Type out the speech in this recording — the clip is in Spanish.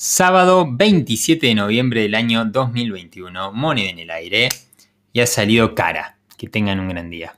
Sábado 27 de noviembre del año 2021, moneda en el aire y ha salido cara. Que tengan un gran día.